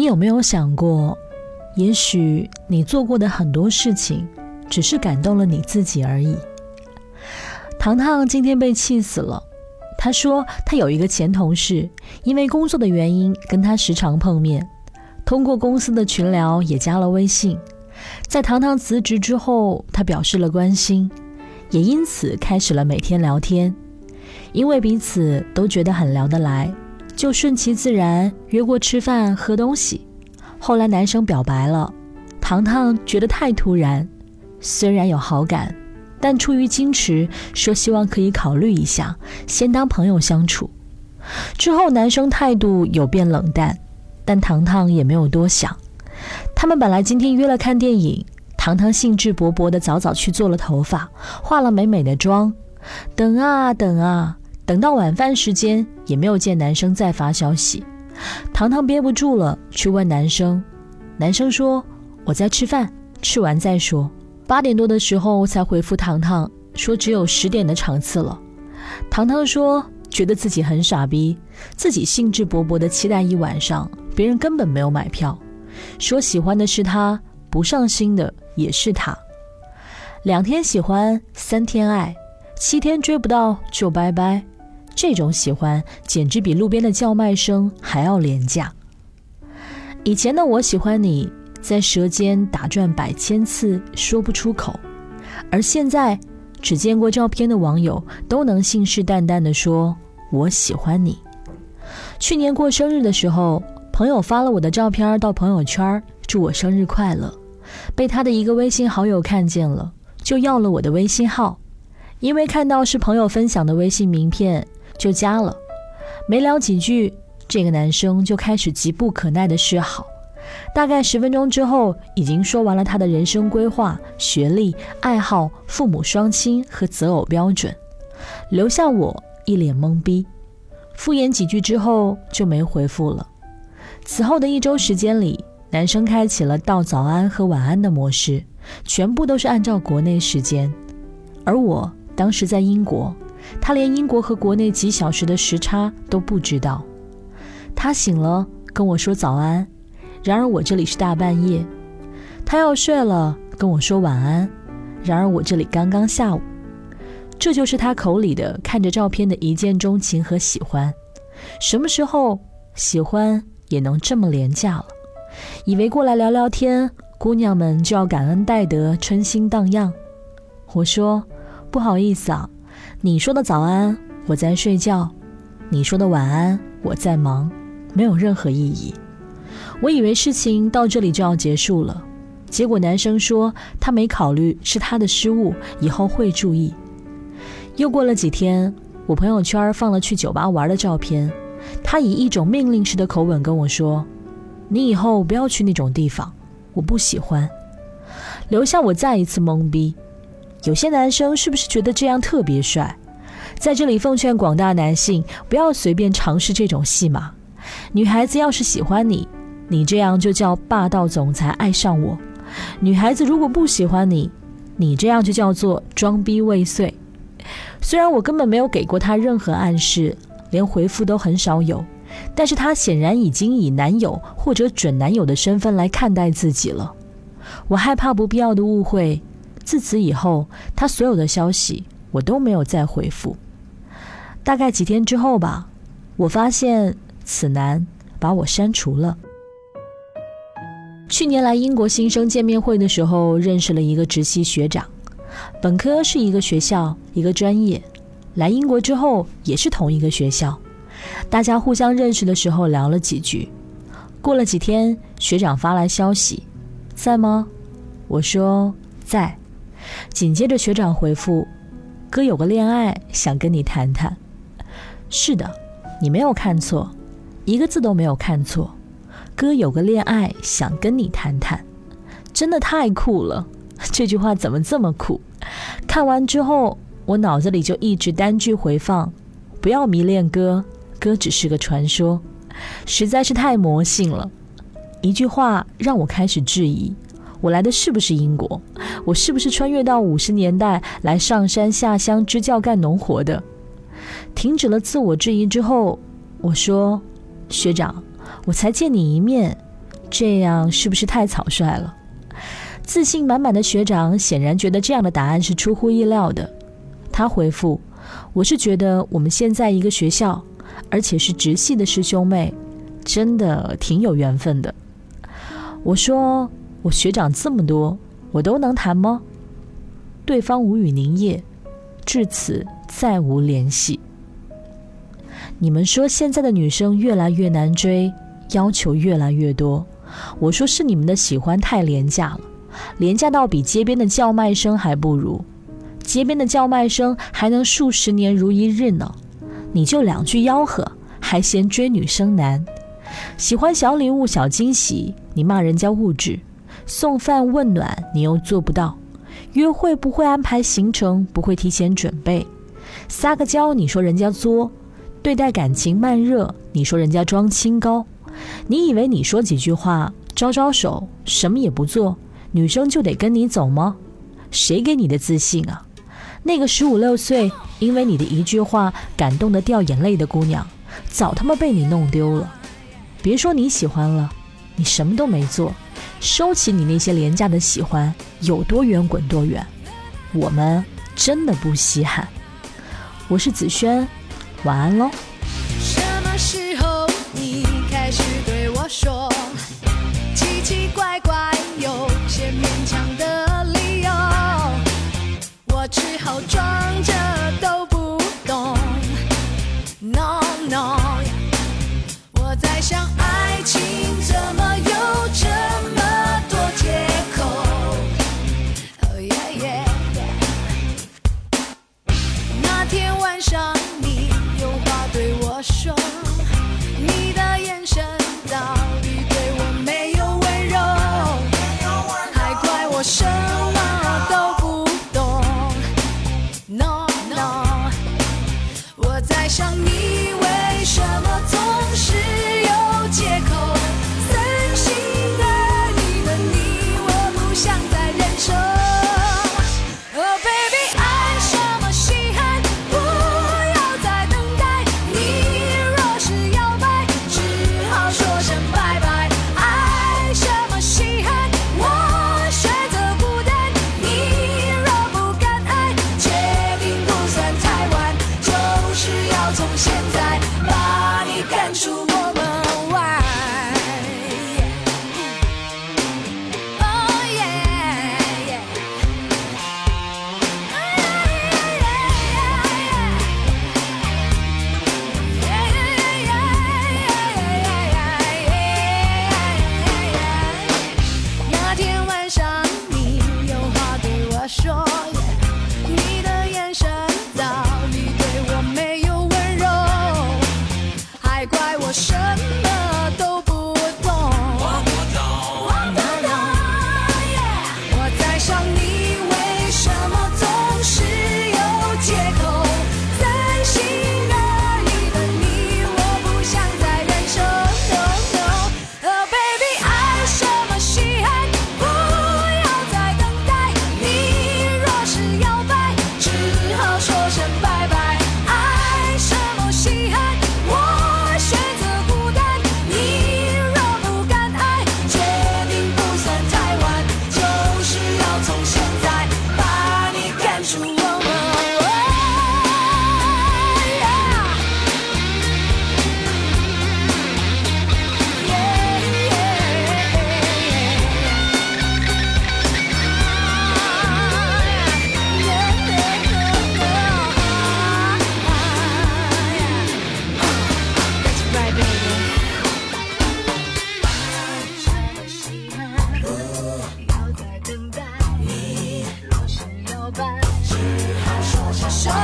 你有没有想过，也许你做过的很多事情，只是感动了你自己而已？糖糖今天被气死了。他说，他有一个前同事，因为工作的原因跟他时常碰面，通过公司的群聊也加了微信。在糖糖辞职之后，他表示了关心，也因此开始了每天聊天。因为彼此都觉得很聊得来。就顺其自然约过吃饭喝东西，后来男生表白了，糖糖觉得太突然，虽然有好感，但出于矜持，说希望可以考虑一下，先当朋友相处。之后男生态度有变冷淡，但糖糖也没有多想。他们本来今天约了看电影，糖糖兴致勃勃地早早去做了头发，化了美美的妆，等啊等啊。等到晚饭时间，也没有见男生再发消息。糖糖憋不住了，去问男生。男生说：“我在吃饭，吃完再说。”八点多的时候才回复糖糖，说只有十点的场次了。糖糖说：“觉得自己很傻逼，自己兴致勃勃的期待一晚上，别人根本没有买票。说喜欢的是他，不上心的也是他。两天喜欢，三天爱，七天追不到就拜拜。”这种喜欢简直比路边的叫卖声还要廉价。以前的我喜欢你在舌尖打转百千次说不出口，而现在只见过照片的网友都能信誓旦旦地说我喜欢你。去年过生日的时候，朋友发了我的照片到朋友圈，祝我生日快乐，被他的一个微信好友看见了，就要了我的微信号，因为看到是朋友分享的微信名片。就加了，没聊几句，这个男生就开始急不可耐的示好。大概十分钟之后，已经说完了他的人生规划、学历、爱好、父母双亲和择偶标准，留下我一脸懵逼。敷衍几句之后就没回复了。此后的一周时间里，男生开启了道早安和晚安的模式，全部都是按照国内时间，而我当时在英国。他连英国和国内几小时的时差都不知道。他醒了跟我说早安，然而我这里是大半夜。他要睡了跟我说晚安，然而我这里刚刚下午。这就是他口里的看着照片的一见钟情和喜欢。什么时候喜欢也能这么廉价了？以为过来聊聊天，姑娘们就要感恩戴德、春心荡漾。我说不好意思啊。你说的早安，我在睡觉；你说的晚安，我在忙，没有任何意义。我以为事情到这里就要结束了，结果男生说他没考虑，是他的失误，以后会注意。又过了几天，我朋友圈放了去酒吧玩的照片，他以一种命令式的口吻跟我说：“你以后不要去那种地方，我不喜欢。”留下我再一次懵逼。有些男生是不是觉得这样特别帅？在这里奉劝广大男性，不要随便尝试这种戏码。女孩子要是喜欢你，你这样就叫霸道总裁爱上我；女孩子如果不喜欢你，你这样就叫做装逼未遂。虽然我根本没有给过他任何暗示，连回复都很少有，但是他显然已经以男友或者准男友的身份来看待自己了。我害怕不必要的误会。自此以后，他所有的消息我都没有再回复。大概几天之后吧，我发现此男把我删除了。去年来英国新生见面会的时候，认识了一个直系学长，本科是一个学校一个专业，来英国之后也是同一个学校。大家互相认识的时候聊了几句，过了几天，学长发来消息，在吗？我说在。紧接着学长回复：“哥有个恋爱，想跟你谈谈。”是的，你没有看错，一个字都没有看错。哥有个恋爱，想跟你谈谈，真的太酷了！这句话怎么这么酷？看完之后，我脑子里就一直单句回放：“不要迷恋哥，哥只是个传说。”实在是太魔性了。一句话让我开始质疑。我来的是不是英国？我是不是穿越到五十年代来上山下乡支教干农活的？停止了自我质疑之后，我说：“学长，我才见你一面，这样是不是太草率了？”自信满满的学长显然觉得这样的答案是出乎意料的。他回复：“我是觉得我们现在一个学校，而且是直系的师兄妹，真的挺有缘分的。”我说。我学长这么多，我都能谈吗？对方无语凝噎，至此再无联系。你们说现在的女生越来越难追，要求越来越多。我说是你们的喜欢太廉价了，廉价到比街边的叫卖声还不如。街边的叫卖声还能数十年如一日呢，你就两句吆喝，还嫌追女生难？喜欢小礼物、小惊喜，你骂人家物质。送饭问暖你又做不到，约会不会安排行程，不会提前准备，撒个娇你说人家作，对待感情慢热你说人家装清高，你以为你说几句话招招手什么也不做，女生就得跟你走吗？谁给你的自信啊？那个十五六岁因为你的一句话感动的掉眼泪的姑娘，早他妈被你弄丢了。别说你喜欢了，你什么都没做。收起你那些廉价的喜欢，有多远滚多远，我们真的不稀罕。我是子轩，晚安喽。天晚上你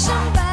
上班。